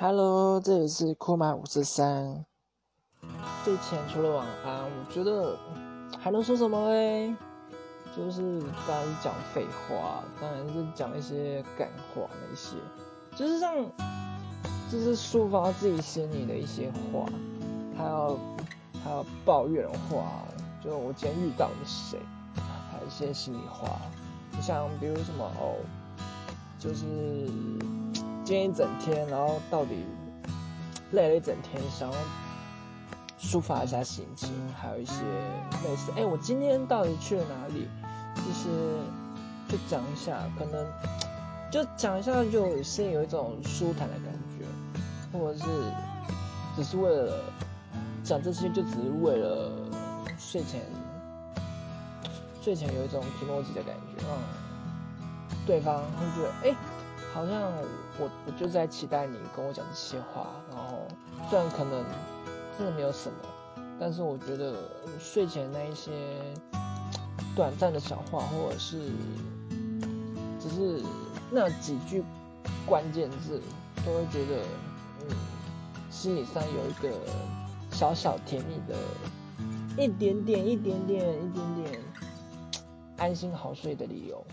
Hello，这里是酷马五十三。睡前除了晚安，我觉得还能说什么嘞？就是大家讲废话，当然是讲一些感话那些，就是让，就是抒发自己心里的一些话，还有还有抱怨的话，就我今天遇到了谁，还有一些心里话，你像比如什么哦，就是。今天一整天，然后到底累了一整天，想要抒发一下心情，还有一些类似，哎，我今天到底去了哪里？这些就讲一下，可能就讲一下，就心里有一种舒坦的感觉，或者是只是为了讲这些，就只是为了睡前睡前有一种提莫吉的感觉，嗯，对方会觉得，哎。好像我我就在期待你跟我讲这些话，然后虽然可能真的没有什么，但是我觉得睡前那一些短暂的小话，或者是只是那几句关键字，都会觉得嗯，心理上有一个小小甜蜜的，一点点、一点点、一点点安心好睡的理由。